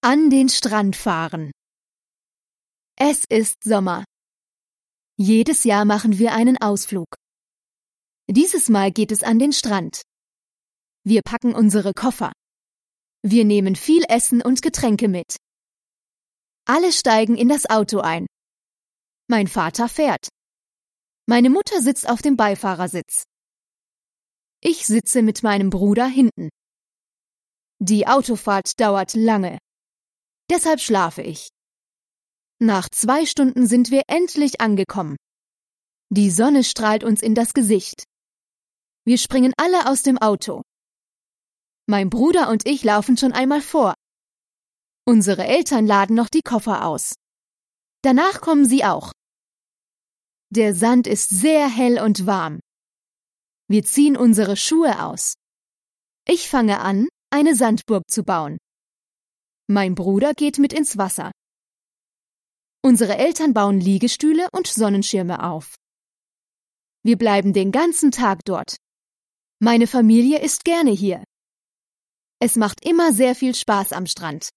An den Strand fahren. Es ist Sommer. Jedes Jahr machen wir einen Ausflug. Dieses Mal geht es an den Strand. Wir packen unsere Koffer. Wir nehmen viel Essen und Getränke mit. Alle steigen in das Auto ein. Mein Vater fährt. Meine Mutter sitzt auf dem Beifahrersitz. Ich sitze mit meinem Bruder hinten. Die Autofahrt dauert lange. Deshalb schlafe ich. Nach zwei Stunden sind wir endlich angekommen. Die Sonne strahlt uns in das Gesicht. Wir springen alle aus dem Auto. Mein Bruder und ich laufen schon einmal vor. Unsere Eltern laden noch die Koffer aus. Danach kommen sie auch. Der Sand ist sehr hell und warm. Wir ziehen unsere Schuhe aus. Ich fange an, eine Sandburg zu bauen. Mein Bruder geht mit ins Wasser. Unsere Eltern bauen Liegestühle und Sonnenschirme auf. Wir bleiben den ganzen Tag dort. Meine Familie ist gerne hier. Es macht immer sehr viel Spaß am Strand.